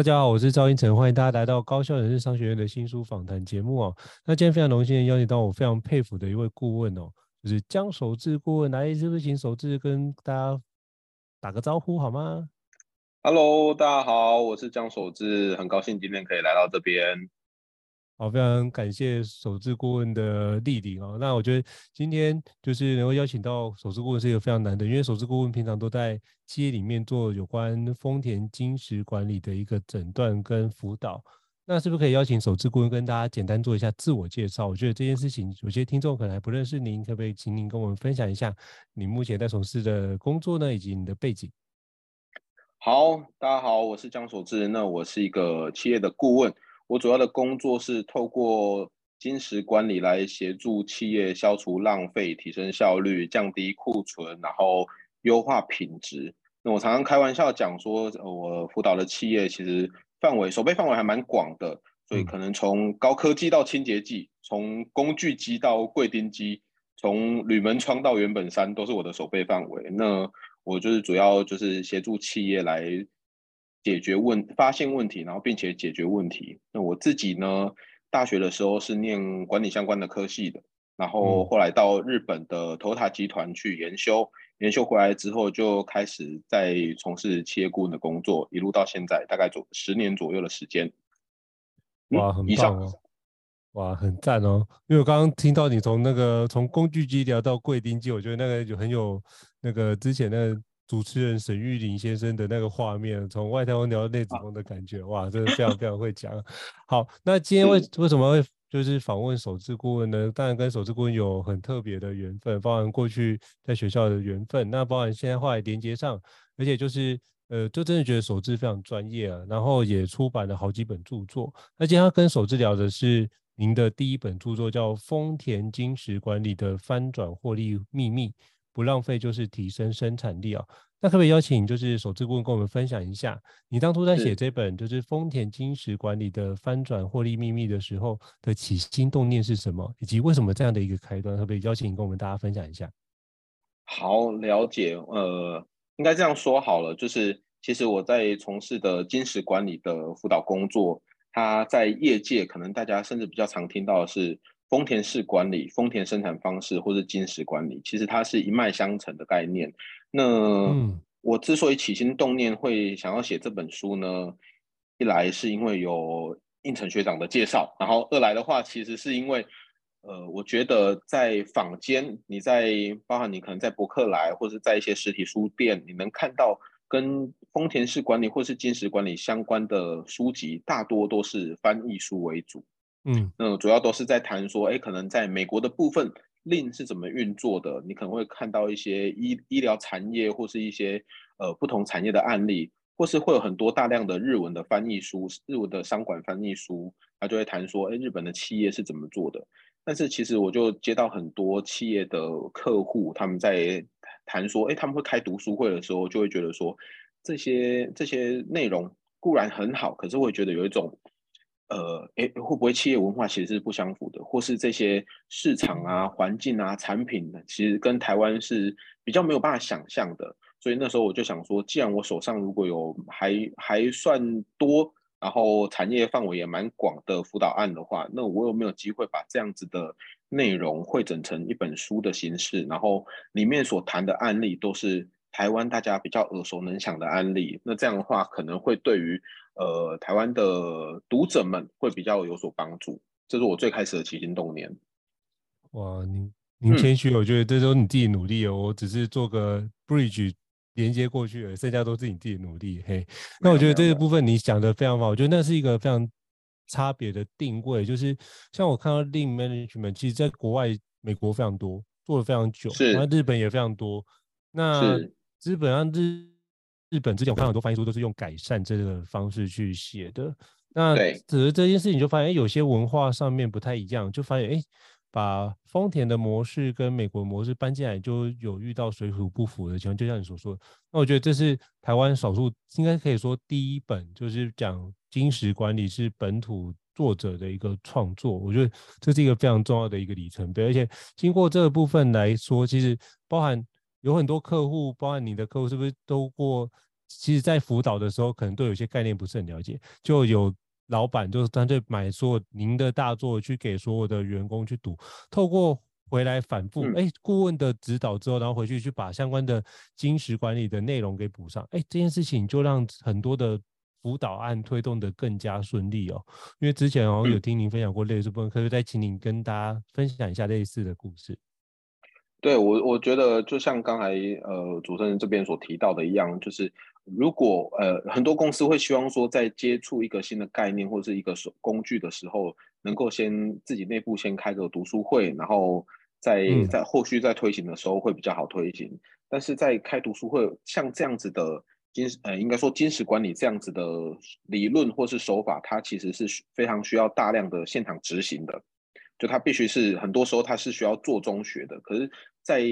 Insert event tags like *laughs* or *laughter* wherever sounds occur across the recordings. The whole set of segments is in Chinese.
大家好，我是赵英成，欢迎大家来到高校人士商学院的新书访谈节目哦。那今天非常荣幸的邀请到我非常佩服的一位顾问哦，就是江守志顾问。来，是不是请守志跟大家打个招呼好吗？Hello，大家好，我是江守志，很高兴今天可以来到这边。好，非常感谢守志顾问的莅临哦。那我觉得今天就是能够邀请到守志顾问是一个非常难的，因为守志顾问平常都在企业里面做有关丰田金石管理的一个诊断跟辅导。那是不是可以邀请守志顾问跟大家简单做一下自我介绍？我觉得这件事情有些听众可能还不认识您，可不可以请您跟我们分享一下你目前在从事的工作呢，以及你的背景？好，大家好，我是江守志，那我是一个企业的顾问。我主要的工作是透过金石管理来协助企业消除浪费、提升效率、降低库存，然后优化品质。那我常常开玩笑讲说，我辅导的企业其实范围、守备范围还蛮广的，所以可能从高科技到清洁剂，从工具机到柜钉机，从铝门窗到原本山，都是我的守备范围。那我就是主要就是协助企业来。解决问发现问题，然后并且解决问题。那我自己呢，大学的时候是念管理相关的科系的，然后后来到日本的 Toyota 集团去研修，研修回来之后就开始在从事企业顾问的工作，一路到现在大概做十年左右的时间。哇，很棒哦！哇，很赞哦！因为我刚刚听到你从那个从工具机聊到柜钉机，我觉得那个就很有那个之前那个。主持人沈玉林先生的那个画面，从外太空聊到内子宫的感觉，哇，真的非常非常会讲。*laughs* 好，那今天为为什么会就是访问守志顾问呢？当然跟守志顾问有很特别的缘分，包含过去在学校的缘分，那包含现在后来连接上，而且就是呃，就真的觉得守志非常专业啊，然后也出版了好几本著作。那今天要跟守志聊的是您的第一本著作，叫《丰田金石管理的翻转获利秘密》。不浪费就是提升生产力哦！那可不可以邀请就是守志顾问跟我们分享一下，你当初在写这本就是丰田金石管理的翻转获利秘密的时候的起心动念是什么，以及为什么这样的一个开端？可不可以邀请你跟我们大家分享一下？好，了解。呃，应该这样说好了，就是其实我在从事的金石管理的辅导工作，它在业界可能大家甚至比较常听到的是。丰田式管理、丰田生产方式或者金石管理，其实它是一脉相承的概念。那我之所以起心动念会想要写这本书呢，一来是因为有应成学长的介绍，然后二来的话，其实是因为，呃，我觉得在坊间，你在包含你可能在博客来或者在一些实体书店，你能看到跟丰田式管理或是金石管理相关的书籍，大多都是翻译书为主。嗯，那主要都是在谈说，哎，可能在美国的部分令是怎么运作的？你可能会看到一些医医疗产业或是一些呃不同产业的案例，或是会有很多大量的日文的翻译书，日文的商管翻译书，它就会谈说，哎，日本的企业是怎么做的？但是其实我就接到很多企业的客户，他们在谈说，哎，他们会开读书会的时候，就会觉得说，这些这些内容固然很好，可是会觉得有一种，呃，哎，会不会企业文化其实是不相符的，或是这些市场啊、环境啊、产品呢，其实跟台湾是比较没有办法想象的。所以那时候我就想说，既然我手上如果有还还算多，然后产业范围也蛮广的辅导案的话，那我有没有机会把这样子的内容汇整成一本书的形式？然后里面所谈的案例都是台湾大家比较耳熟能详的案例。那这样的话，可能会对于呃台湾的读者们会比较有所帮助。这是我最开始的起心动念。哇，您您谦虚，我觉得这都是你自己努力哦，我只是做个 bridge。连接过去了，剩下都是你自己努力。嘿，那我觉得这个部分你讲的非常好，我觉得那是一个非常差别的定位。就是像我看到 Lean Management，其实在国外美国非常多，做了非常久，那日本也非常多。那基本上日日本之前我看很多翻译书都是用改善这个方式去写的。那只是这件事情就发现，哎，有些文化上面不太一样，就发现哎。把丰田的模式跟美国模式搬进来，就有遇到水土不服的情况。就像你所说，那我觉得这是台湾少数，应该可以说第一本就是讲金石管理是本土作者的一个创作。我觉得这是一个非常重要的一个里程碑。而且经过这个部分来说，其实包含有很多客户，包含你的客户，是不是都过？其实，在辅导的时候，可能都有些概念不是很了解，就有。老板就是干脆买所有您的大作去给所有的员工去读，透过回来反复哎顾问的指导之后，然后回去去把相关的金石管理的内容给补上，哎这件事情就让很多的辅导案推动得更加顺利哦。因为之前哦有听您分享过类似部分，可以再请您跟大家分享一下类似的故事。对我我觉得就像刚才呃主持人这边所提到的一样，就是。如果呃很多公司会希望说，在接触一个新的概念或者是一个手工具的时候，能够先自己内部先开个读书会，然后在在后续在推行的时候会比较好推行。嗯、但是在开读书会像这样子的金呃应该说金石管理这样子的理论或是手法，它其实是非常需要大量的现场执行的，就它必须是很多时候它是需要做中学的，可是，在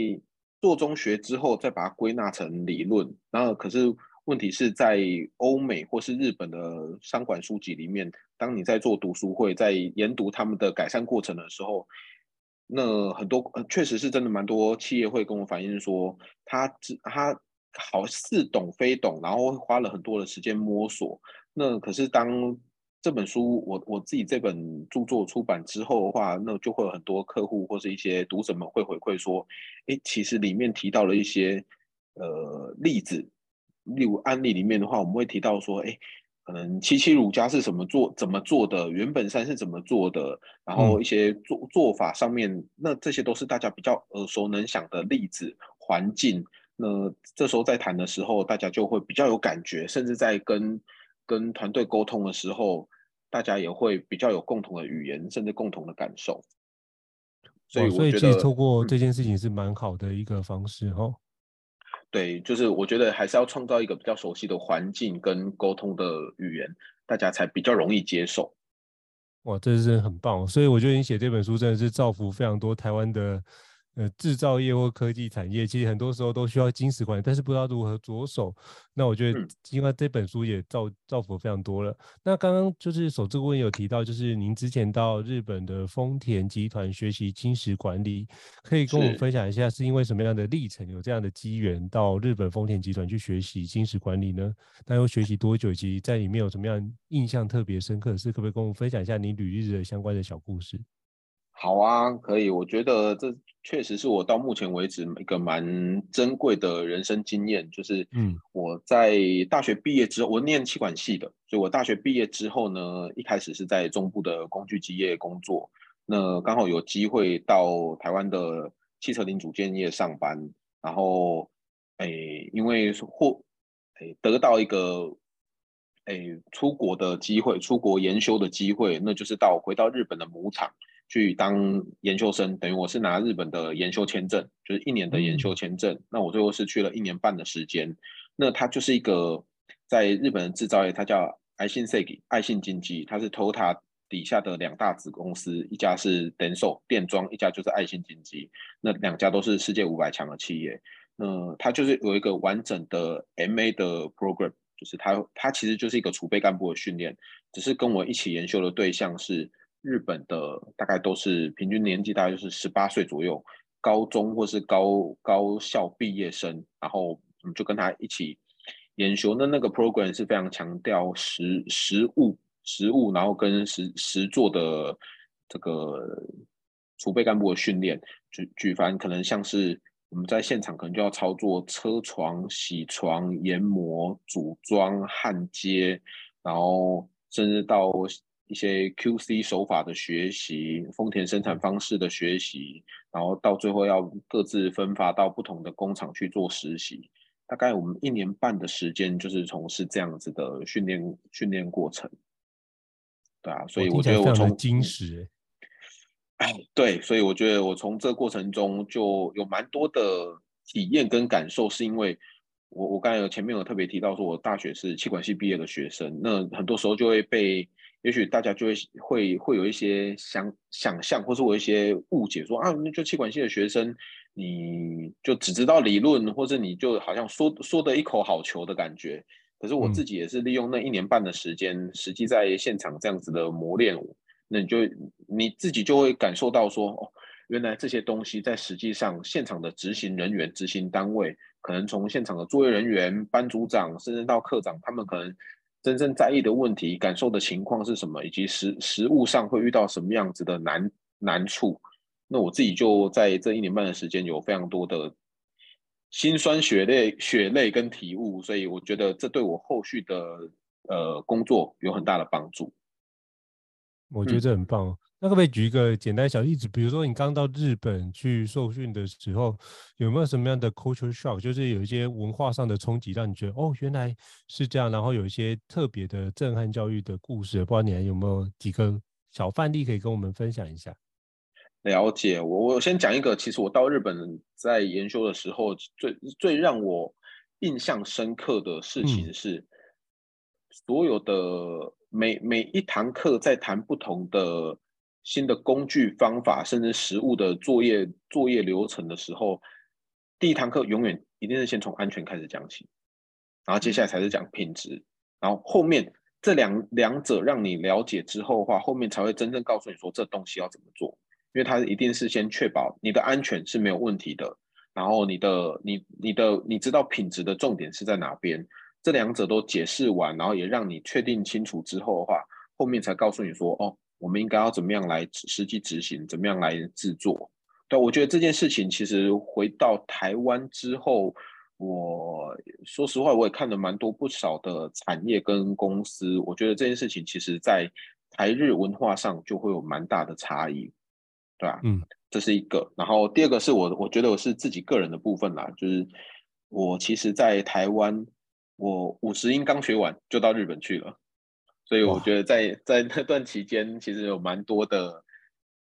做中学之后再把它归纳成理论，然后可是。问题是在欧美或是日本的商管书籍里面，当你在做读书会，在研读他们的改善过程的时候，那很多确实是真的蛮多企业会跟我反映说，他他好似懂非懂，然后花了很多的时间摸索。那可是当这本书我我自己这本著作出版之后的话，那就会有很多客户或是一些读者们会回馈说，诶，其实里面提到了一些呃例子。例如案例里面的话，我们会提到说，哎，可能七七乳家是怎么做、怎么做的，原本山是怎么做的，然后一些做做法上面，那这些都是大家比较耳熟能详的例子、环境。那这时候在谈的时候，大家就会比较有感觉，甚至在跟跟团队沟通的时候，大家也会比较有共同的语言，甚至共同的感受。所以我觉得，哦、所以其实透过这件事情是蛮好的一个方式，哈、嗯。对，就是我觉得还是要创造一个比较熟悉的环境跟沟通的语言，大家才比较容易接受。哇，这是很棒，所以我觉得你写这本书真的是造福非常多台湾的。呃，制造业或科技产业，其实很多时候都需要金石管理，但是不知道如何着手。那我觉得，因为这本书也造造福非常多了。那刚刚就是首次问有提到，就是您之前到日本的丰田集团学习金石管理，可以跟我们分享一下，是因为什么样的历程，有这样的机缘到日本丰田集团去学习金石管理呢？那又学习多久？以及在里面有什么样印象特别深刻的事？可不可以跟我们分享一下你履历的相关的小故事？好啊，可以。我觉得这确实是我到目前为止一个蛮珍贵的人生经验。就是，嗯，我在大学毕业之后，我念气管系的，所以我大学毕业之后呢，一开始是在中部的工具机业工作。那刚好有机会到台湾的汽车零组件业上班，然后，哎，因为获，哎，得到一个，诶，出国的机会，出国研修的机会，那就是到回到日本的母厂。去当研修生，等于我是拿日本的研修签证，就是一年的研修签证。嗯、那我最后是去了一年半的时间。那它就是一个在日本的制造业，它叫爱信设计，爱信经济，它是 Toyota 底下的两大子公司，一家是 DENSO 电装，一家就是爱信经济，那两家都是世界五百强的企业。那它就是有一个完整的 MA 的 program，就是它它其实就是一个储备干部的训练，只是跟我一起研修的对象是日本的，大概都是平均年纪大概就是十八岁左右，高中或是高高校毕业生，然后我们就跟他一起研修。那那个 program 是非常强调实实物实物，然后跟实实做的这个储备干部的训练，举举凡可能像是。我们在现场可能就要操作车床、铣床、研磨、组装、焊接，然后甚至到一些 QC 手法的学习、丰田生产方式的学习，然后到最后要各自分发到不同的工厂去做实习。大概我们一年半的时间就是从事这样子的训练训练过程。对啊，所以我觉得我从金石哎，*coughs* 对，所以我觉得我从这个过程中就有蛮多的体验跟感受，是因为我我刚才有前面有特别提到说，我大学是气管系毕业的学生，那很多时候就会被，也许大家就会会会有一些想想象，或是我一些误解说，说啊，那就气管系的学生，你就只知道理论，或者你就好像说说的一口好球的感觉。可是我自己也是利用那一年半的时间，嗯、实际在现场这样子的磨练。那你就你自己就会感受到说，哦，原来这些东西在实际上现场的执行人员、执行单位，可能从现场的作业人员、班组长，甚至到课长，他们可能真正在意的问题、感受的情况是什么，以及实实物上会遇到什么样子的难难处。那我自己就在这一年半的时间，有非常多的辛酸血泪、血泪跟体悟，所以我觉得这对我后续的呃工作有很大的帮助。我觉得这很棒。那可不可以举一个简单小例子？比如说你刚到日本去受训的时候，有没有什么样的 culture shock？就是有一些文化上的冲击，让你觉得哦，原来是这样。然后有一些特别的震撼教育的故事，不知道你还有没有几个小范例可以跟我们分享一下？了解，我我先讲一个。其实我到日本在研修的时候，最最让我印象深刻的事情是，所有的。每每一堂课在谈不同的新的工具方法，甚至实物的作业作业流程的时候，第一堂课永远一定是先从安全开始讲起，然后接下来才是讲品质，然后后面这两两者让你了解之后的话，后面才会真正告诉你说这东西要怎么做，因为它一定是先确保你的安全是没有问题的，然后你的你你的你知道品质的重点是在哪边。这两者都解释完，然后也让你确定清楚之后的话，后面才告诉你说，哦，我们应该要怎么样来实际执行，怎么样来制作。对，我觉得这件事情其实回到台湾之后，我说实话，我也看了蛮多不少的产业跟公司，我觉得这件事情其实在台日文化上就会有蛮大的差异，对吧？嗯，这是一个。然后第二个是我，我觉得我是自己个人的部分啦，就是我其实，在台湾。我五十音刚学完就到日本去了，所以我觉得在在那段期间，其实有蛮多的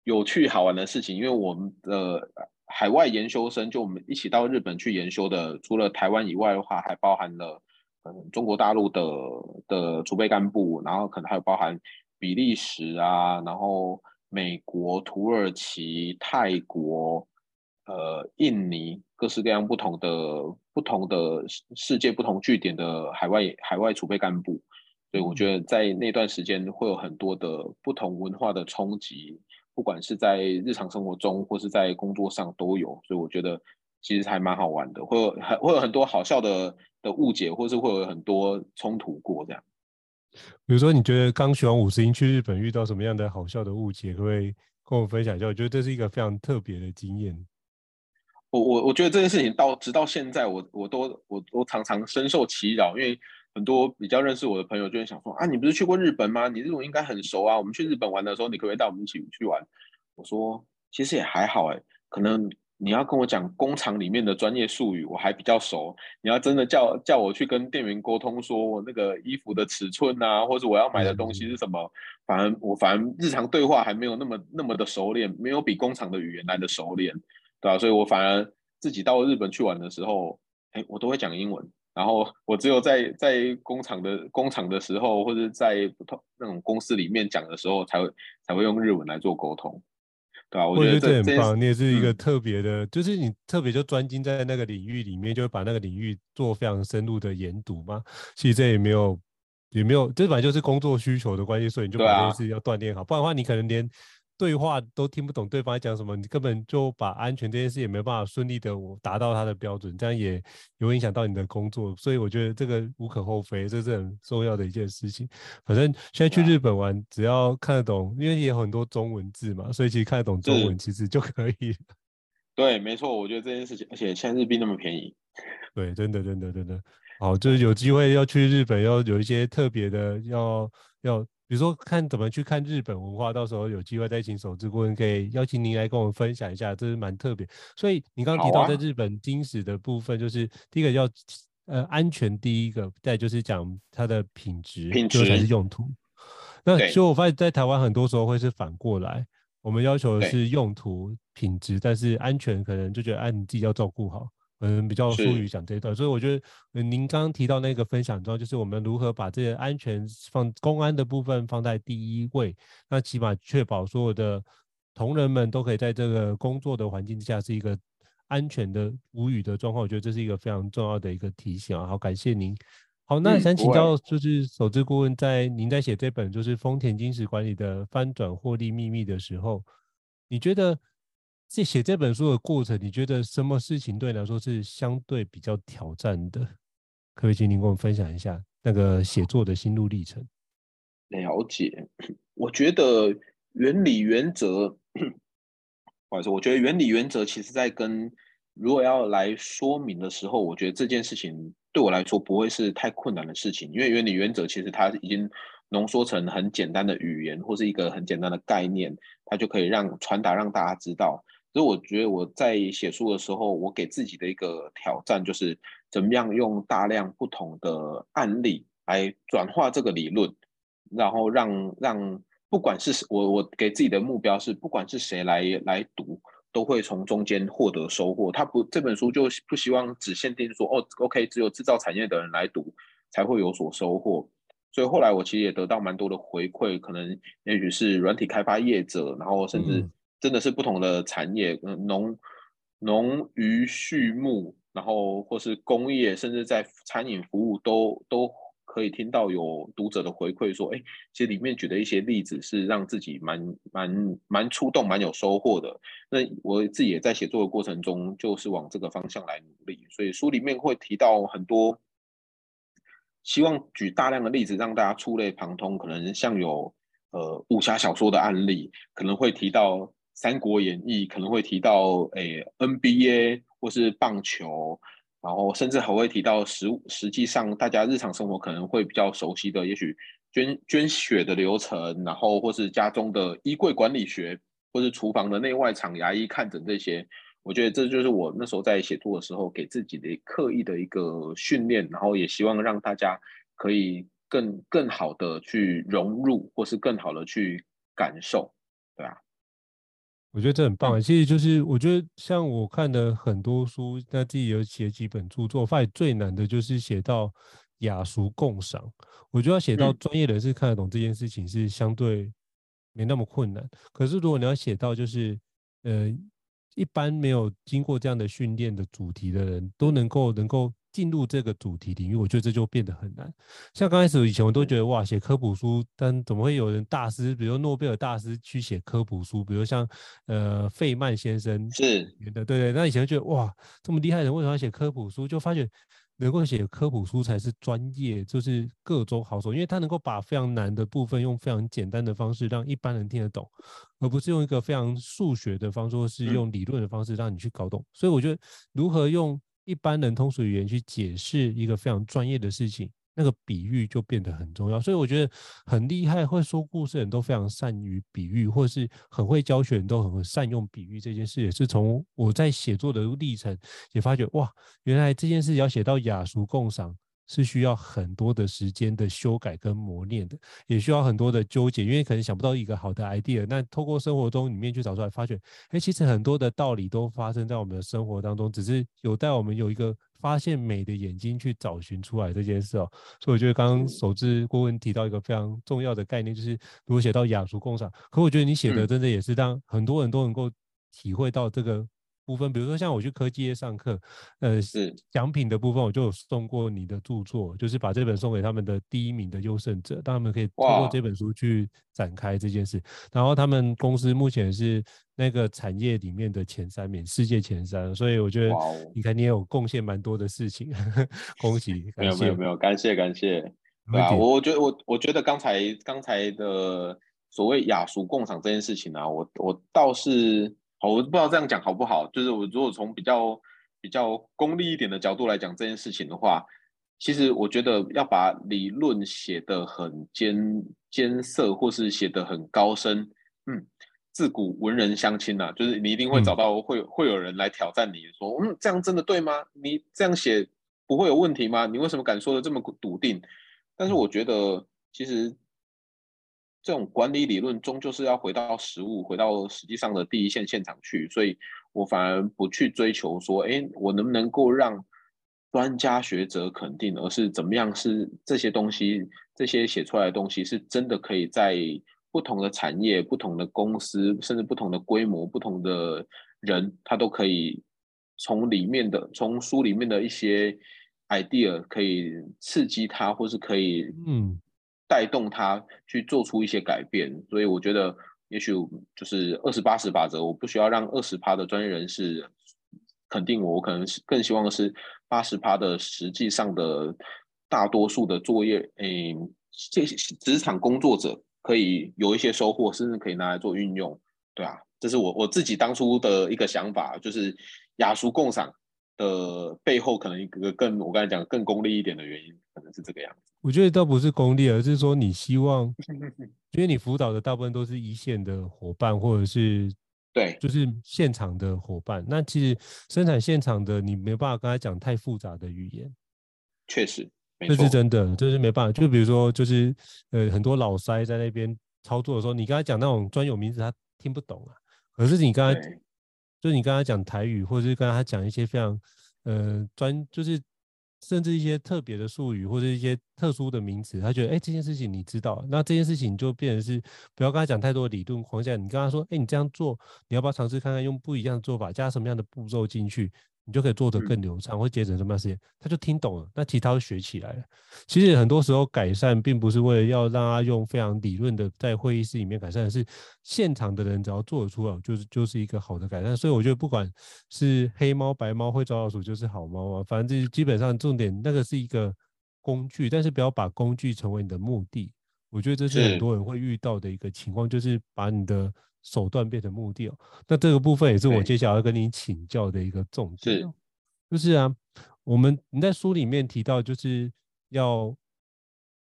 有趣好玩的事情。因为我们的海外研修生，就我们一起到日本去研修的，除了台湾以外的话，还包含了嗯中国大陆的的储备干部，然后可能还有包含比利时啊，然后美国、土耳其、泰国。呃，印尼各式各样不同的、不同的世界不同据点的海外海外储备干部，所以我觉得在那段时间会有很多的不同文化的冲击，不管是在日常生活中或是在工作上都有，所以我觉得其实还蛮好玩的，会有很会有很多好笑的的误解，或是会有很多冲突过这样。比如说，你觉得刚学完五十音去日本遇到什么样的好笑的误解，可不可以跟我分享一下？我觉得这是一个非常特别的经验。我我我觉得这件事情到直到现在我，我我都我都常常深受其扰，因为很多比较认识我的朋友就会想说啊，你不是去过日本吗？你日文应该很熟啊。我们去日本玩的时候，你可不可以带我们一起去玩？我说其实也还好哎，可能你要跟我讲工厂里面的专业术语，我还比较熟。你要真的叫叫我去跟店员沟通，说我那个衣服的尺寸啊，或者我要买的东西是什么，反而我反而日常对话还没有那么那么的熟练，没有比工厂的语言来的熟练。对啊，所以我反而自己到日本去玩的时候，哎，我都会讲英文，然后我只有在在工厂的工厂的时候，或者在不同那种公司里面讲的时候，才会才会用日文来做沟通，对吧？我觉得这，我觉得这很棒，你也是一个特别的，嗯、就是你特别就专精在那个领域里面，就会把那个领域做非常深入的研读嘛。其实这也没有也没有，这本来就是工作需求的关系，所以你就把这件事要锻炼好，啊、不然的话你可能连。对话都听不懂对方在讲什么，你根本就把安全这件事也没办法顺利的达到他的标准，这样也有影响到你的工作，所以我觉得这个无可厚非，这是很重要的一件事情。反正现在去日本玩，只要看得懂，因为也有很多中文字嘛，所以其实看得懂中文其实就可以。*laughs* 对，没错，我觉得这件事情，而且现在日币那么便宜，对，真的，真的，真的，好，就是有机会要去日本，要有一些特别的，要要。比如说看怎么去看日本文化，到时候有机会再请守志顾问可以邀请您来跟我们分享一下，这是蛮特别。所以你刚刚提到在日本精使的部分，就是、啊、第一个要呃安全，第一个再就是讲它的品质，品质才是用途。那所以我发现，在台湾很多时候会是反过来，我们要求的是用途、品质，但是安全可能就觉得哎、啊、你自己要照顾好。嗯，比较疏于讲这一段，所以我觉得您刚刚提到那个分享中，就是我们如何把这些安全放公安的部分放在第一位，那起码确保所有的同仁们都可以在这个工作的环境之下是一个安全的无语的状况。我觉得这是一个非常重要的一个提醒啊！好，感谢您。好，那想请教就是守志顾问，在您在写这本就是丰田金石管理的翻转获利秘密的时候，你觉得？这写这本书的过程，你觉得什么事情对你来说是相对比较挑战的？可不可以请您跟我们分享一下那个写作的心路历程？了解，我觉得原理原则，不好意思，我觉得原理原则其实在跟如果要来说明的时候，我觉得这件事情对我来说不会是太困难的事情，因为原理原则其实它已经浓缩成很简单的语言或是一个很简单的概念，它就可以让传达让大家知道。所以我觉得我在写书的时候，我给自己的一个挑战就是，怎么样用大量不同的案例来转化这个理论，然后让让不管是我我给自己的目标是，不管是谁来来读，都会从中间获得收获。他不这本书就不希望只限定说哦，OK，只有制造产业的人来读才会有所收获。所以后来我其实也得到蛮多的回馈，可能也许是软体开发业者，然后甚至、真的是不同的产业，嗯，农、农渔畜牧，然后或是工业，甚至在餐饮服务都都可以听到有读者的回馈说，哎，其实里面举的一些例子是让自己蛮蛮蛮触动、蛮有收获的。那我自己也在写作的过程中，就是往这个方向来努力。所以书里面会提到很多，希望举大量的例子让大家触类旁通。可能像有呃武侠小说的案例，可能会提到。《三国演义》可能会提到诶、NBA 或是棒球，然后甚至还会提到实实际上大家日常生活可能会比较熟悉的，也许捐捐血的流程，然后或是家中的衣柜管理学，或是厨房的内外场牙医看诊这些，我觉得这就是我那时候在写作的时候给自己的刻意的一个训练，然后也希望让大家可以更更好的去融入，或是更好的去感受，对啊。我觉得这很棒，其实就是我觉得像我看的很多书，那自己有写几本著作，发现最难的就是写到雅俗共赏。我觉得要写到专业人士看得懂这件事情是相对没那么困难。可是如果你要写到就是呃一般没有经过这样的训练的主题的人都能够能够。进入这个主题领域，我觉得这就变得很难。像刚开始以前，我都觉得哇，写科普书，但怎么会有人大师，比如诺贝尔大师去写科普书？比如像呃费曼先生是的，对对。那以前觉得哇，这么厉害的人为什么要写科普书？就发觉能够写科普书才是专业，就是各州好手，因为他能够把非常难的部分用非常简单的方式让一般人听得懂，而不是用一个非常数学的方式，或是用理论的方式让你去搞懂。嗯、所以我觉得如何用。一般人通俗语言去解释一个非常专业的事情，那个比喻就变得很重要。所以我觉得很厉害，会说故事人都非常善于比喻，或是很会教学人都很善用比喻。这件事也是从我在写作的历程也发觉，哇，原来这件事要写到雅俗共赏。是需要很多的时间的修改跟磨练的，也需要很多的纠结，因为可能想不到一个好的 idea，那透过生活中里面去找出来，发觉，哎，其实很多的道理都发生在我们的生活当中，只是有待我们有一个发现美的眼睛去找寻出来这件事哦。所以我觉得刚刚首志顾问提到一个非常重要的概念，就是如果写到雅俗共赏，可我觉得你写的真的也是让很多人都能够体会到这个。部分，比如说像我去科技业上课，呃，是奖品的部分，我就有送过你的著作，就是把这本送给他们的第一名的优胜者，让他们可以通过这本书去展开这件事。然后他们公司目前是那个产业里面的前三名，世界前三，所以我觉得你看你也有贡献蛮多的事情，*laughs* 恭喜！没有没有没有，感谢感谢。对啊，我我觉得我我觉得刚才刚才的所谓雅俗共赏这件事情啊，我我倒是。我不知道这样讲好不好，就是我如果从比较比较功利一点的角度来讲这件事情的话，其实我觉得要把理论写得很艰艰涩，或是写得很高深，嗯，自古文人相亲呐，就是你一定会找到会、嗯、会有人来挑战你说，嗯，这样真的对吗？你这样写不会有问题吗？你为什么敢说的这么笃定？但是我觉得其实。这种管理理论终究是要回到实物，回到实际上的第一线现场去，所以我反而不去追求说，哎，我能不能够让专家学者肯定，而是怎么样是这些东西，这些写出来的东西是真的可以在不同的产业、不同的公司，甚至不同的规模、不同的人，他都可以从里面的，从书里面的一些 idea 可以刺激他，或是可以，嗯。带动他去做出一些改变，所以我觉得也许就是二十八十法则，我不需要让二十趴的专业人士肯定我，我可能是更希望的是八十趴的实际上的大多数的作业，诶，这些职场工作者可以有一些收获，甚至可以拿来做运用，对啊，这是我我自己当初的一个想法，就是雅俗共赏的背后，可能一个更我刚才讲更功利一点的原因，可能是这个样子。我觉得倒不是功利，而是说你希望，*laughs* 因为你辅导的大部分都是一线的伙伴，或者是对，就是现场的伙伴。那其实生产现场的你没有办法跟他讲太复杂的语言，确实，这是真的，这是没办法。就比如说，就是呃，很多老塞在那边操作的时候，你跟他讲那种专有名词，他听不懂啊。可是你跟他，就是你跟他讲台语，或者是跟他讲一些非常呃专，就是。甚至一些特别的术语或者一些特殊的名词，他觉得哎，这件事情你知道，那这件事情就变成是不要跟他讲太多的理论框架，你跟他说，哎，你这样做，你要不要尝试看看用不一样的做法，加什么样的步骤进去？你就可以做得更流畅，会节省什么样时间？他就听懂了，那其他都学起来了。其实很多时候改善，并不是为了要让他用非常理论的在会议室里面改善，是现场的人只要做得出来，就是就是一个好的改善。所以我觉得，不管是黑猫白猫会抓老鼠，就是好猫啊。反正这基本上重点，那个是一个工具，但是不要把工具成为你的目的。我觉得这是很多人会遇到的一个情况，就是把你的。手段变成目的哦，那这个部分也是我接下来要跟你请教的一个重点，是，就是啊，我们你在书里面提到，就是要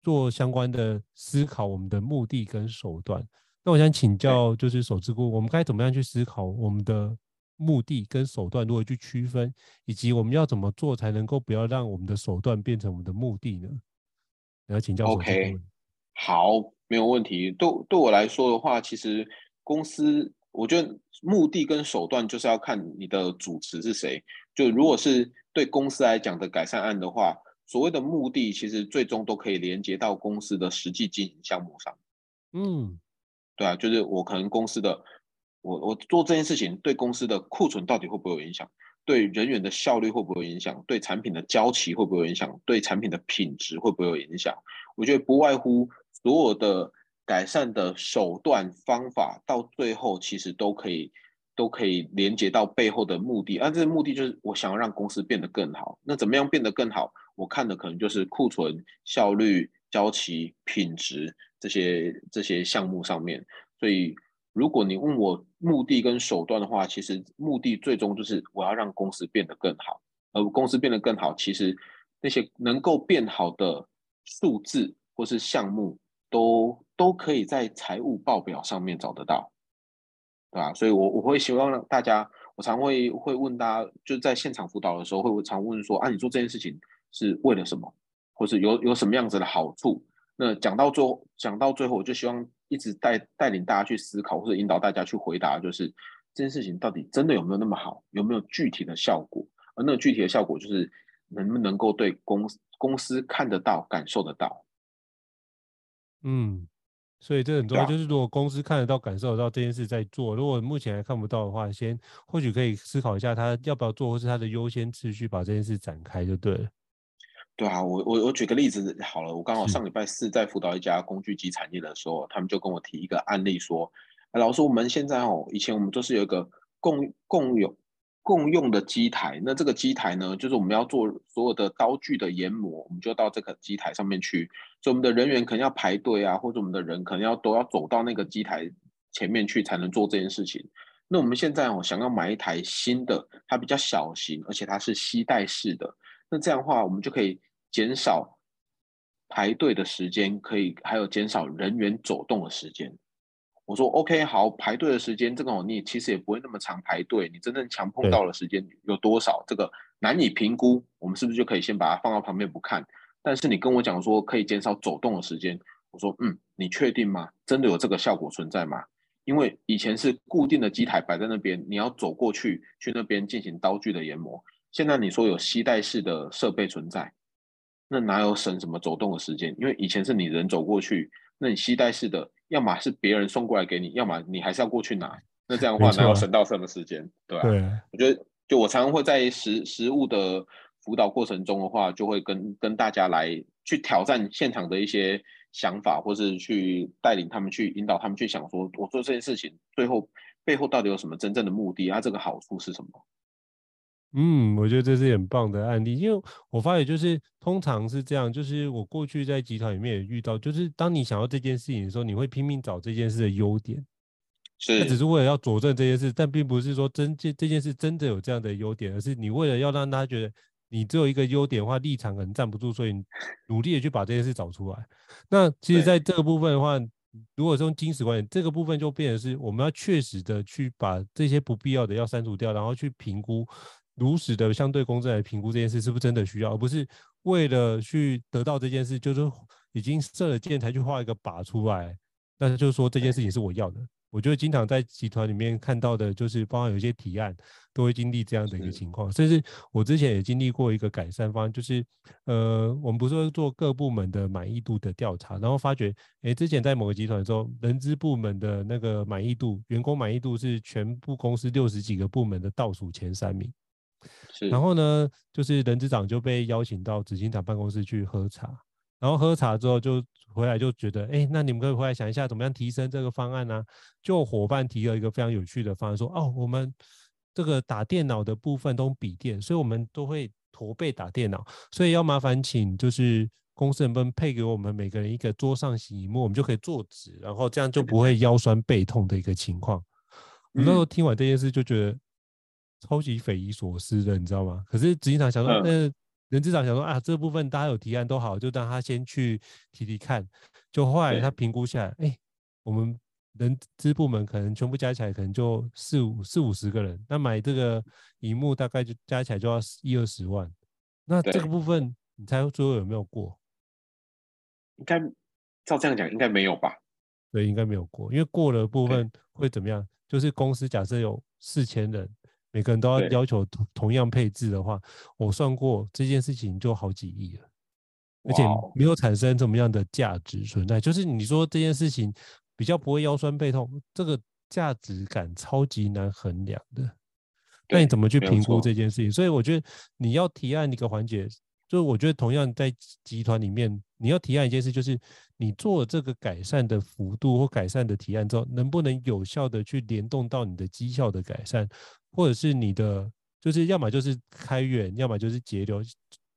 做相关的思考，我们的目的跟手段。那我想请教，就是守志顾，我们该怎么样去思考我们的目的跟手段，如何去区分，以及我们要怎么做才能够不要让我们的手段变成我们的目的呢？我要请教守志顾。OK，好，没有问题。对对我来说的话，其实。公司，我觉得目的跟手段就是要看你的主持是谁。就如果是对公司来讲的改善案的话，所谓的目的其实最终都可以连接到公司的实际经营项目上。嗯，对啊，就是我可能公司的，我我做这件事情对公司的库存到底会不会有影响？对人员的效率会不会有影响？对产品的交期会不会有影响？对产品的品质会不会有影响？我觉得不外乎所有的。改善的手段方法到最后其实都可以都可以连接到背后的目的，而、啊、这个目的就是我想要让公司变得更好。那怎么样变得更好？我看的可能就是库存、效率、交期、品质这些这些项目上面。所以，如果你问我目的跟手段的话，其实目的最终就是我要让公司变得更好。而公司变得更好，其实那些能够变好的数字或是项目都。都可以在财务报表上面找得到，对吧？所以我，我会希望大家，我常会会问大家，就在现场辅导的时候，会常问说：啊，你做这件事情是为了什么，或是有有什么样子的好处？那讲到最，讲到最后，我就希望一直带带领大家去思考，或者引导大家去回答，就是这件事情到底真的有没有那么好，有没有具体的效果？而那个具体的效果，就是能不能够对公司公司看得到、感受得到。嗯，所以这很重要，就是如果公司看得到、感受得到这件事在做，如果目前还看不到的话，先或许可以思考一下他要不要做，或是他的优先次序，把这件事展开就对了。对啊，我我我举个例子好了，我刚好上礼拜四在辅导一家工具机产业的时候，他们就跟我提一个案例说，老师，我们现在哦，以前我们都是有一个共共有。共用的机台，那这个机台呢，就是我们要做所有的刀具的研磨，我们就到这个机台上面去。所以我们的人员可能要排队啊，或者我们的人可能要都要走到那个机台前面去才能做这件事情。那我们现在哦，想要买一台新的，它比较小型，而且它是吸带式的。那这样的话，我们就可以减少排队的时间，可以还有减少人员走动的时间。我说 OK 好，排队的时间这个你其实也不会那么长排队，你真正强碰到的时间有多少？这个难以评估，我们是不是就可以先把它放到旁边不看？但是你跟我讲说可以减少走动的时间，我说嗯，你确定吗？真的有这个效果存在吗？因为以前是固定的机台摆在那边，你要走过去去那边进行刀具的研磨，现在你说有吸带式的设备存在，那哪有省什么走动的时间？因为以前是你人走过去，那你吸带式的。要么是别人送过来给你，要么你还是要过去拿。那这样的话，哪有省到什么时间？对吧？对，我觉得就我常常会在实实物的辅导过程中的话，就会跟跟大家来去挑战现场的一些想法，或是去带领他们去引导他们去想说，我做这件事情最后背后到底有什么真正的目的？啊，这个好处是什么？嗯，我觉得这是很棒的案例，因为我发觉就是通常是这样，就是我过去在集团里面也遇到，就是当你想要这件事情的时候，你会拼命找这件事的优点，是，只是为了要佐证这件事，但并不是说真这这件事真的有这样的优点，而是你为了要让他觉得你只有一个优点的话，立场可能站不住，所以 *laughs* 努力的去把这件事找出来。那其实在这个部分的话，如果说金石观点，这个部分就变成是我们要确实的去把这些不必要的要删除掉，然后去评估。如实的相对公正来评估这件事是不是真的需要，而不是为了去得到这件事，就是已经射了箭才去画一个靶出来。但是就是说这件事情是我要的。我觉得经常在集团里面看到的，就是包括有一些提案都会经历这样的一个情况。甚至我之前也经历过一个改善方案，就是呃，我们不是会做各部门的满意度的调查，然后发觉，哎，之前在某个集团的时候，人资部门的那个满意度，员工满意度是全部公司六十几个部门的倒数前三名。然后呢，就是人资长就被邀请到执行长办公室去喝茶，然后喝茶之后就回来就觉得，哎，那你们可以回来想一下，怎么样提升这个方案呢、啊？就伙伴提了一个非常有趣的方案，说，哦，我们这个打电脑的部分都笔电，所以我们都会驼背打电脑，所以要麻烦请就是公司能不能配给我们每个人一个桌上型萤幕，我们就可以坐直，然后这样就不会腰酸背痛的一个情况。我那时候听完这件事就觉得。超级匪夷所思的，你知道吗？可是执行长想说，那人资长想说啊，这部分大家有提案都好，就让他先去提提看。就后来他评估下来，哎，我们人资部门可能全部加起来可能就四五四五十个人，那买这个荧幕大概就加起来就要一二十万。那这个部分你猜最后有没有过？应该照这样讲，应该没有吧？对，应该没有过，因为过了部分会怎么样？就是公司假设有四千人。每个人都要要求同同样配置的话，我算过这件事情就好几亿了，而且没有产生怎么样的价值存在。就是你说这件事情比较不会腰酸背痛，这个价值感超级难衡量的。那你怎么去评估这件事情？所以我觉得你要提案一个环节，就是我觉得同样在集团里面，你要提案一件事，就是你做这个改善的幅度或改善的提案之后，能不能有效的去联动到你的绩效的改善？或者是你的，就是要么就是开源，要么就是节流，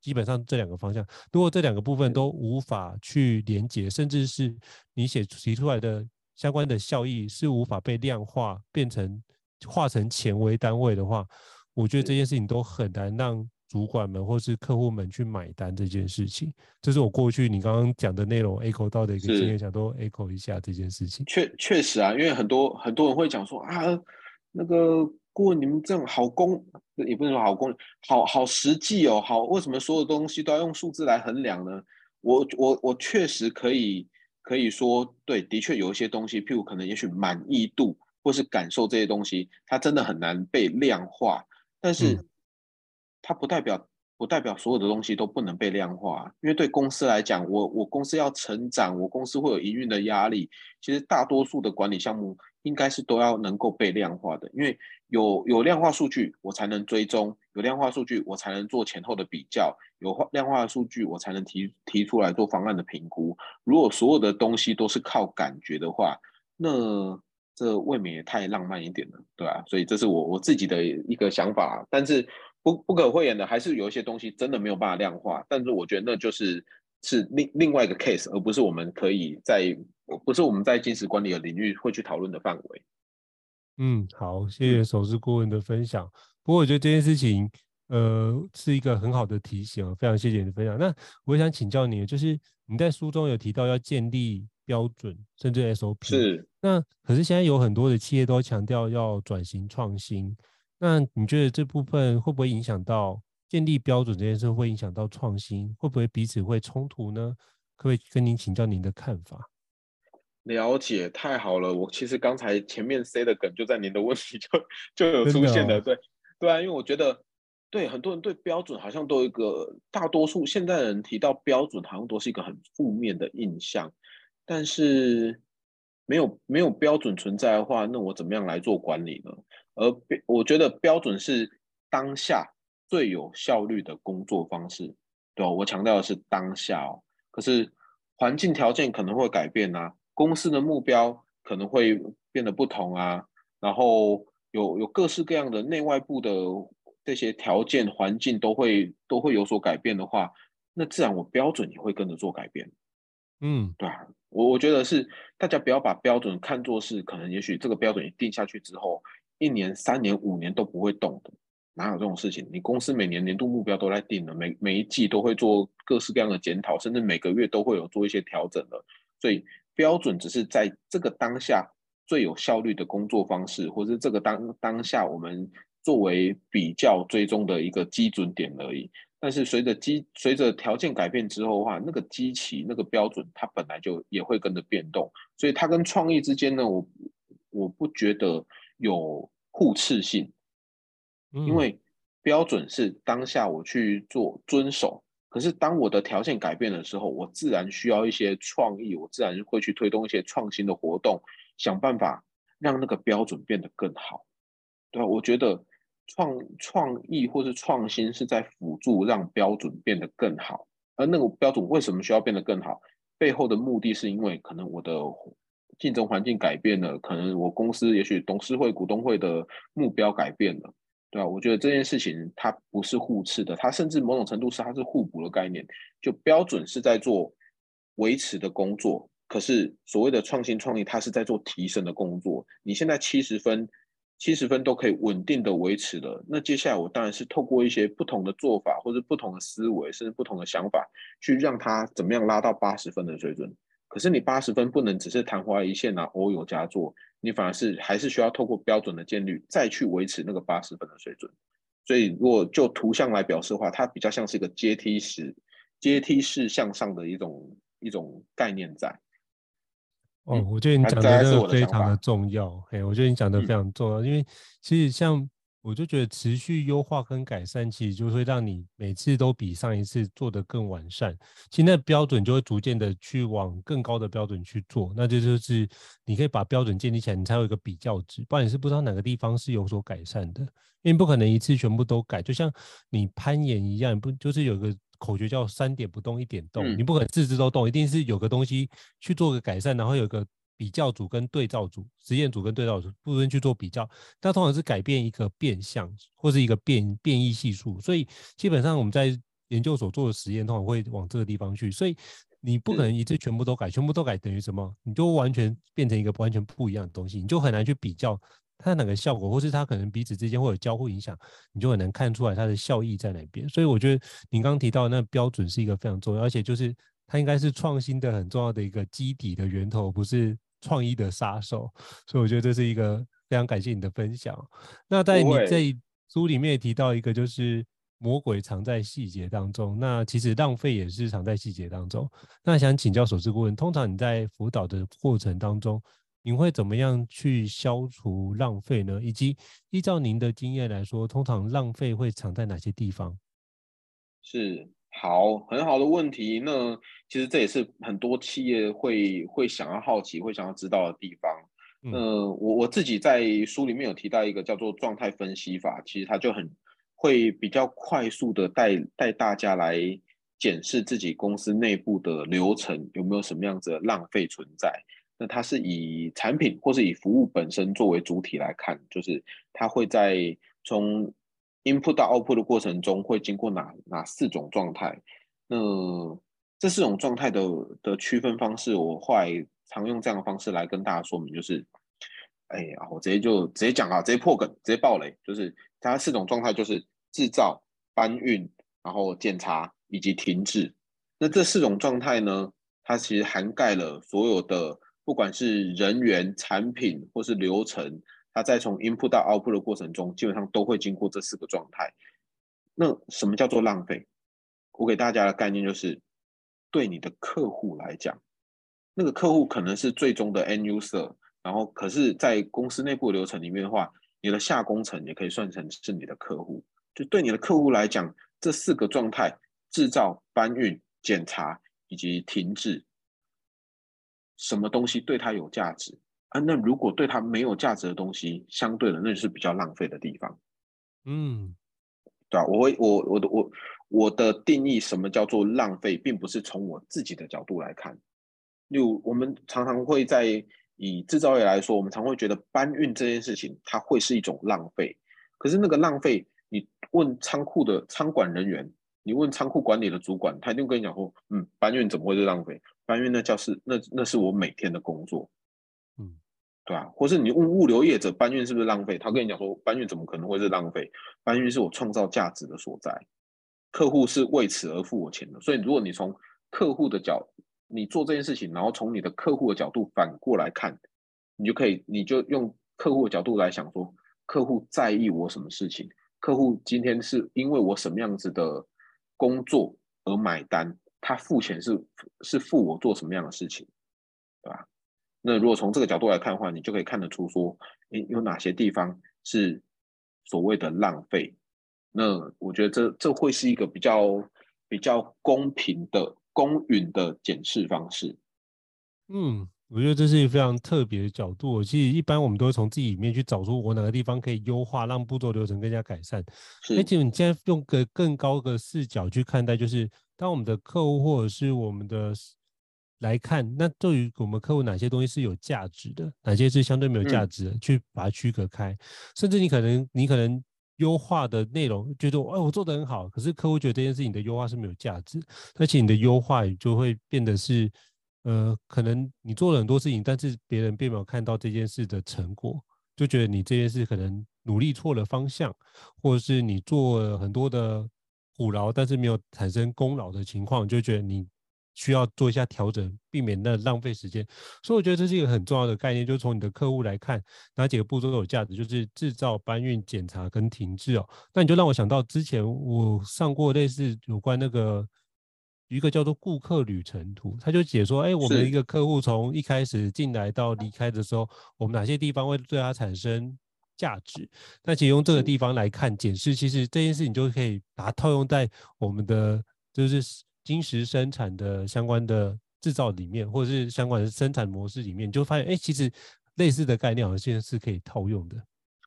基本上这两个方向。如果这两个部分都无法去连接，甚至是你写提出来的相关的效益是无法被量化，变成化成钱为单位的话，我觉得这件事情都很难让主管们或是客户们去买单这件事情。这是我过去你刚刚讲的内容 echo 到的一个经验，想多 echo 一下这件事情。确确实啊，因为很多很多人会讲说啊，那个。顾问，你们这样好功，也不能说好功，好好实际哦。好，为什么所有东西都要用数字来衡量呢？我我我确实可以可以说，对，的确有一些东西，譬如可能也许满意度或是感受这些东西，它真的很难被量化。但是它不代表不代表所有的东西都不能被量化，因为对公司来讲，我我公司要成长，我公司会有营运的压力。其实大多数的管理项目应该是都要能够被量化的，因为有有量化数据，我才能追踪；有量化数据，我才能做前后的比较；有量化数据，我才能提提出来做方案的评估。如果所有的东西都是靠感觉的话，那这未免也太浪漫一点了，对吧？所以这是我我自己的一个想法，但是。不不可讳言的，还是有一些东西真的没有办法量化，但是我觉得那就是是另另外一个 case，而不是我们可以在不是我们在金石管理的领域会去讨论的范围。嗯，好，谢谢首席顾问的分享。不过我觉得这件事情，呃，是一个很好的提醒，非常谢谢你的分享。那我也想请教你，就是你在书中有提到要建立标准，甚至 SOP，是。那可是现在有很多的企业都强调要转型创新。那你觉得这部分会不会影响到建立标准这件事？会影响到创新？会不会彼此会冲突呢？可不可以跟您请教您的看法？了解，太好了。我其实刚才前面塞的梗就在您的问题就就有出现了。对对啊，因为我觉得对很多人对标准好像都有一个，大多数现在人提到标准好像都是一个很负面的印象，但是没有没有标准存在的话，那我怎么样来做管理呢？而标，我觉得标准是当下最有效率的工作方式，对吧？我强调的是当下哦。可是环境条件可能会改变啊，公司的目标可能会变得不同啊，然后有有各式各样的内外部的这些条件环境都会都会有所改变的话，那自然我标准也会跟着做改变。嗯，对啊，我我觉得是大家不要把标准看作是可能，也许这个标准一定下去之后。一年、三年、五年都不会动的，哪有这种事情？你公司每年年度目标都在定了，每每一季都会做各式各样的检讨，甚至每个月都会有做一些调整的。所以标准只是在这个当下最有效率的工作方式，或是这个当当下我们作为比较追踪的一个基准点而已。但是随着机随着条件改变之后的话，那个机器那个标准它本来就也会跟着变动，所以它跟创意之间呢，我我不觉得。有互斥性，因为标准是当下我去做遵守，可是当我的条件改变的时候，我自然需要一些创意，我自然会去推动一些创新的活动，想办法让那个标准变得更好。对，我觉得创创意或是创新是在辅助让标准变得更好，而那个标准为什么需要变得更好？背后的目的是因为可能我的。竞争环境改变了，可能我公司也许董事会、股东会的目标改变了，对吧？我觉得这件事情它不是互斥的，它甚至某种程度是它是互补的概念。就标准是在做维持的工作，可是所谓的创新创意，它是在做提升的工作。你现在七十分，七十分都可以稳定的维持了，那接下来我当然是透过一些不同的做法，或者不同的思维，甚至不同的想法，去让它怎么样拉到八十分的水准。可是你八十分不能只是昙花一现啊，偶有佳作，你反而是还是需要透过标准的建率，再去维持那个八十分的水准。所以如果就图像来表示的话，它比较像是一个阶梯式、阶梯式向上的一种一种概念在。哦，我觉得你讲的这个非常的重要。嘿，我觉得你讲的非常重要，因为其实像。我就觉得持续优化跟改善，其实就会让你每次都比上一次做得更完善。其实那标准就会逐渐的去往更高的标准去做。那这就是你可以把标准建立起来，你才有一个比较值。不然你是不知道哪个地方是有所改善的，因为不可能一次全部都改。就像你攀岩一样，不就是有个口诀叫三点不动一点动？嗯、你不可能次次都动，一定是有个东西去做个改善，然后有个。比较组跟对照组，实验组跟对照组部分去做比较，它通常是改变一个变相或是一个变变异系数，所以基本上我们在研究所做的实验通常会往这个地方去，所以你不可能一次全部都改，全部都改等于什么？你就完全变成一个完全不一样的东西，你就很难去比较它哪个效果，或是它可能彼此之间会有交互影响，你就很难看出来它的效益在哪边。所以我觉得您刚刚提到的那标准是一个非常重要，而且就是它应该是创新的很重要的一个基底的源头，不是。创意的杀手，所以我觉得这是一个非常感谢你的分享。那在你这书里面也提到一个，就是魔鬼藏在细节当中。那其实浪费也是藏在细节当中。那想请教首席顾问，通常你在辅导的过程当中，你会怎么样去消除浪费呢？以及依照您的经验来说，通常浪费会藏在哪些地方？是好，很好的问题。那其实这也是很多企业会会想要好奇、会想要知道的地方。嗯，我我自己在书里面有提到一个叫做状态分析法，其实它就很会比较快速的带带大家来检视自己公司内部的流程有没有什么样子的浪费存在。那它是以产品或是以服务本身作为主体来看，就是它会在从 input 到 output 的过程中会经过哪哪四种状态？那这四种状态的的区分方式，我后来常用这样的方式来跟大家说明，就是，哎呀，我直接就直接讲啊，直接破梗，直接爆雷，就是它四种状态就是制造、搬运、然后检查以及停滞。那这四种状态呢，它其实涵盖了所有的。不管是人员、产品或是流程，它在从 input 到 output 的过程中，基本上都会经过这四个状态。那什么叫做浪费？我给大家的概念就是，对你的客户来讲，那个客户可能是最终的 end user，然后可是，在公司内部流程里面的话，你的下工程也可以算成是你的客户。就对你的客户来讲，这四个状态：制造、搬运、检查以及停滞。什么东西对他有价值啊？那如果对他没有价值的东西，相对的那就是比较浪费的地方。嗯，对啊，我会我我的我我的定义，什么叫做浪费，并不是从我自己的角度来看。例如，我们常常会在以制造业来说，我们常会觉得搬运这件事情，它会是一种浪费。可是那个浪费，你问仓库的仓管人员，你问仓库管理的主管，他一定跟你讲说，嗯，搬运怎么会是浪费？搬运那叫是那那是我每天的工作，嗯，对啊，或是你问物流业者搬运是不是浪费？他跟你讲说搬运怎么可能会是浪费？搬运是我创造价值的所在，客户是为此而付我钱的。所以如果你从客户的角，你做这件事情，然后从你的客户的角度反过来看，你就可以，你就用客户的角度来想说，客户在意我什么事情？客户今天是因为我什么样子的工作而买单？他付钱是是付我做什么样的事情，对吧？那如果从这个角度来看的话，你就可以看得出说，诶，有哪些地方是所谓的浪费？那我觉得这这会是一个比较比较公平的公允的检视方式。嗯。我觉得这是一个非常特别的角度。其实一般我们都会从自己里面去找出我哪个地方可以优化，让步骤流程更加改善。而且你现在用个更高的视角去看待，就是当我们的客户或者是我们的来看，那对于我们客户哪些东西是有价值的，哪些是相对没有价值的，嗯、去把它区隔开。甚至你可能你可能优化的内容觉得，哎，我做的很好，可是客户觉得这件事情的优化是没有价值，而且你的优化也就会变得是。呃，可能你做了很多事情，但是别人并没有看到这件事的成果，就觉得你这件事可能努力错了方向，或者是你做了很多的苦劳，但是没有产生功劳的情况，就觉得你需要做一下调整，避免那浪费时间。所以我觉得这是一个很重要的概念，就是从你的客户来看，哪几个步骤都有价值，就是制造、搬运、检查跟停滞哦。那你就让我想到之前我上过类似有关那个。一个叫做顾客旅程图，他就解说，哎，我们一个客户从一开始进来到离开的时候，我们哪些地方会对他产生价值？那其实用这个地方来看检视，其实这件事情就可以把它套用在我们的就是精实生产的相关的制造里面，或者是相关的生产模式里面，就发现，哎，其实类似的概念好像现在是可以套用的。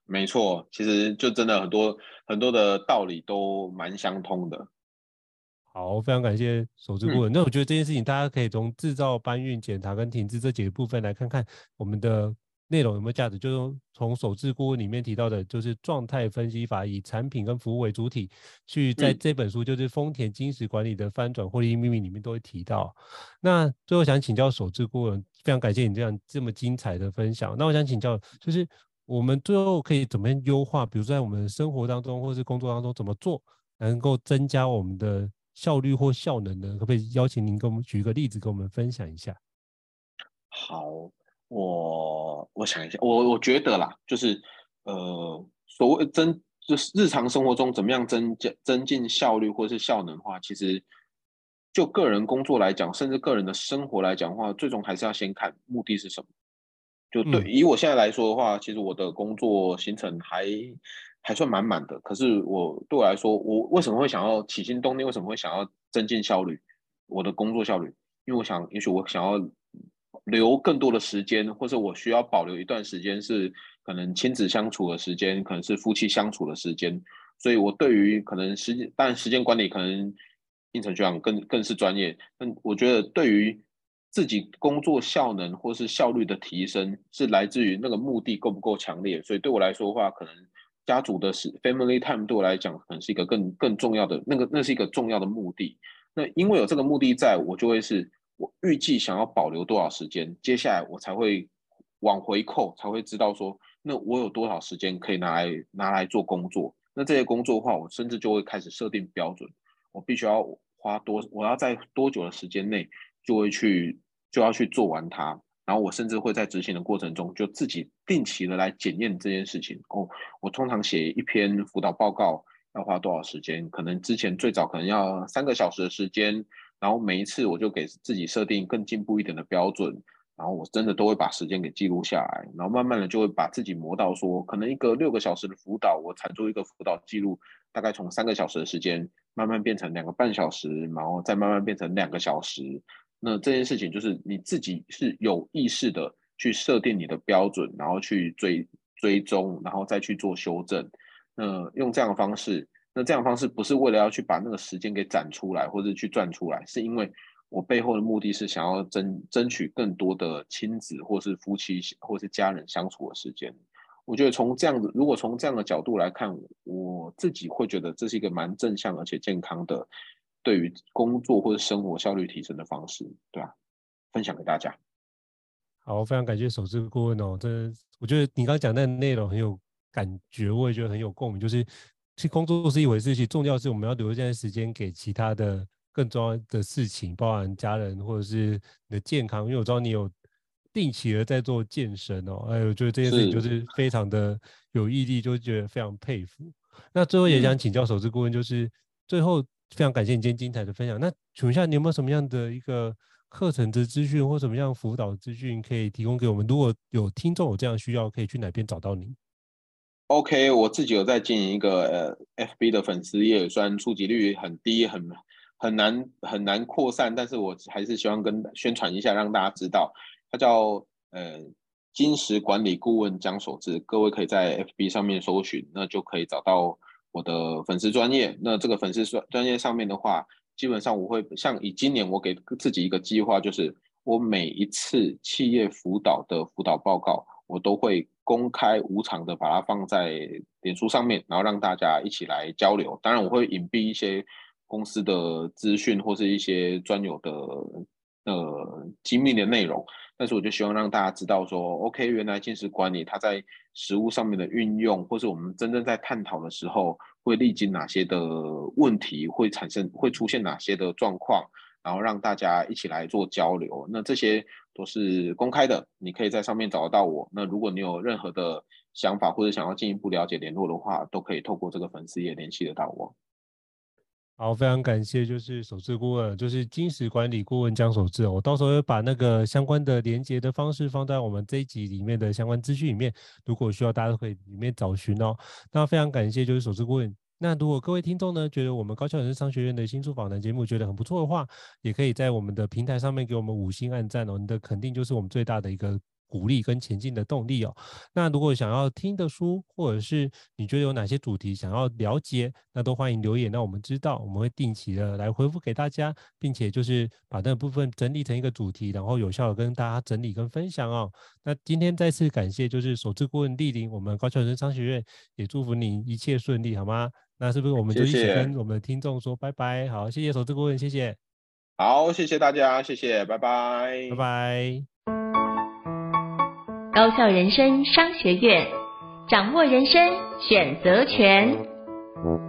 没错，其实就真的很多很多的道理都蛮相通的。好，非常感谢首席顾问。嗯、那我觉得这件事情，大家可以从制造、搬运、检查跟停滞这几个部分来看看我们的内容有没有价值。就是从首次顾问里面提到的，就是状态分析法，以产品跟服务为主体，去在这本书就是丰田金石管理的翻转获利秘密里面都会提到。那最后想请教首次顾问，非常感谢你这样这么精彩的分享。那我想请教，就是我们最后可以怎么样优化？比如说在我们生活当中或是工作当中怎么做，能够增加我们的效率或效能呢？可不可以邀请您给我们举一个例子，跟我们分享一下？好，我我想一下，我我觉得啦，就是呃，所谓增就是日常生活中怎么样增加增进效率或是效能的话，其实就个人工作来讲，甚至个人的生活来讲的话，最终还是要先看目的是什么。就对，嗯、以我现在来说的话，其实我的工作行程还还算满满的。可是我对我来说，我为什么会想要起心动念？为什么会想要增进效率？我的工作效率？因为我想，也许我想要留更多的时间，或者我需要保留一段时间是可能亲子相处的时间，可能是夫妻相处的时间。所以，我对于可能时间，当然时间管理可能胤丞学长更更是专业。但我觉得，对于自己工作效能或是效率的提升，是来自于那个目的够不够强烈。所以，对我来说的话，可能家族的是 family time 对我来讲，可能是一个更更重要的那个，那是一个重要的目的。那因为有这个目的在，我就会是我预计想要保留多少时间，接下来我才会往回扣，才会知道说，那我有多少时间可以拿来拿来做工作。那这些工作的话，我甚至就会开始设定标准，我必须要花多，我要在多久的时间内就会去就要去做完它，然后我甚至会在执行的过程中就自己定期的来检验这件事情。哦，我通常写一篇辅导报告要花多少时间？可能之前最早可能要三个小时的时间，然后每一次我就给自己设定更进步一点的标准。然后我真的都会把时间给记录下来，然后慢慢的就会把自己磨到说，可能一个六个小时的辅导，我产出一个辅导记录，大概从三个小时的时间慢慢变成两个半小时，然后再慢慢变成两个小时。那这件事情就是你自己是有意识的去设定你的标准，然后去追追踪，然后再去做修正。那用这样的方式，那这样方式不是为了要去把那个时间给攒出来，或者去赚出来，是因为。我背后的目的是想要争争取更多的亲子，或是夫妻，或是家人相处的时间。我觉得从这样子，如果从这样的角度来看，我自己会觉得这是一个蛮正向而且健康的，对于工作或者生活效率提升的方式，对吧？分享给大家。好，非常感谢守志顾问哦，这我觉得你刚刚讲的内容很有感觉，我也觉得很有共鸣。就是去工作是一回事，其实重要是我们要留一些时间给其他的。更重要的事情，包含家人或者是你的健康，因为我知道你有定期的在做健身哦，哎，我觉得这件事情就是非常的有毅力，就觉得非常佩服。那最后也想请教首次顾问，就是、嗯、最后非常感谢你今天精彩的分享。那请问一下，你有没有什么样的一个课程的资讯或什么样辅导资讯可以提供给我们？如果有听众有这样需要，可以去哪边找到你？OK，我自己有在经营一个呃 FB 的粉丝页，虽然触及率很低，很。很难很难扩散，但是我还是希望跟宣传一下，让大家知道，他叫呃金石管理顾问江守志，各位可以在 FB 上面搜寻，那就可以找到我的粉丝专业。那这个粉丝专专业上面的话，基本上我会像以今年我给自己一个计划，就是我每一次企业辅导的辅导报告，我都会公开无偿的把它放在脸书上面，然后让大家一起来交流。当然我会隐蔽一些。公司的资讯或是一些专有的呃机密的内容，但是我就希望让大家知道说，OK，原来进食管理它在实务上面的运用，或是我们真正在探讨的时候会历经哪些的问题，会产生会出现哪些的状况，然后让大家一起来做交流。那这些都是公开的，你可以在上面找得到我。那如果你有任何的想法或者想要进一步了解联络的话，都可以透过这个粉丝页联系得到我。好，非常感谢，就是首次顾问，就是金石管理顾问江守志。我到时候会把那个相关的连接的方式放在我们这一集里面的相关资讯里面，如果需要，大家都可以里面找寻哦。那非常感谢，就是首次顾问。那如果各位听众呢，觉得我们高校人生商学院的新书访谈节目觉得很不错的话，也可以在我们的平台上面给我们五星按赞哦。你的肯定就是我们最大的一个。鼓励跟前进的动力哦。那如果想要听的书，或者是你觉得有哪些主题想要了解，那都欢迎留言让我们知道，我们会定期的来回复给大家，并且就是把那部分整理成一个主题，然后有效的跟大家整理跟分享哦。那今天再次感谢就是首次顾问莅临我们高效人生商学院，也祝福你一切顺利，好吗？那是不是我们就一起跟我们的听众说拜拜？谢谢。好，谢谢投资顾问，谢谢。好，谢谢大家，谢谢，拜拜，拜拜。高校人生商学院，掌握人生选择权。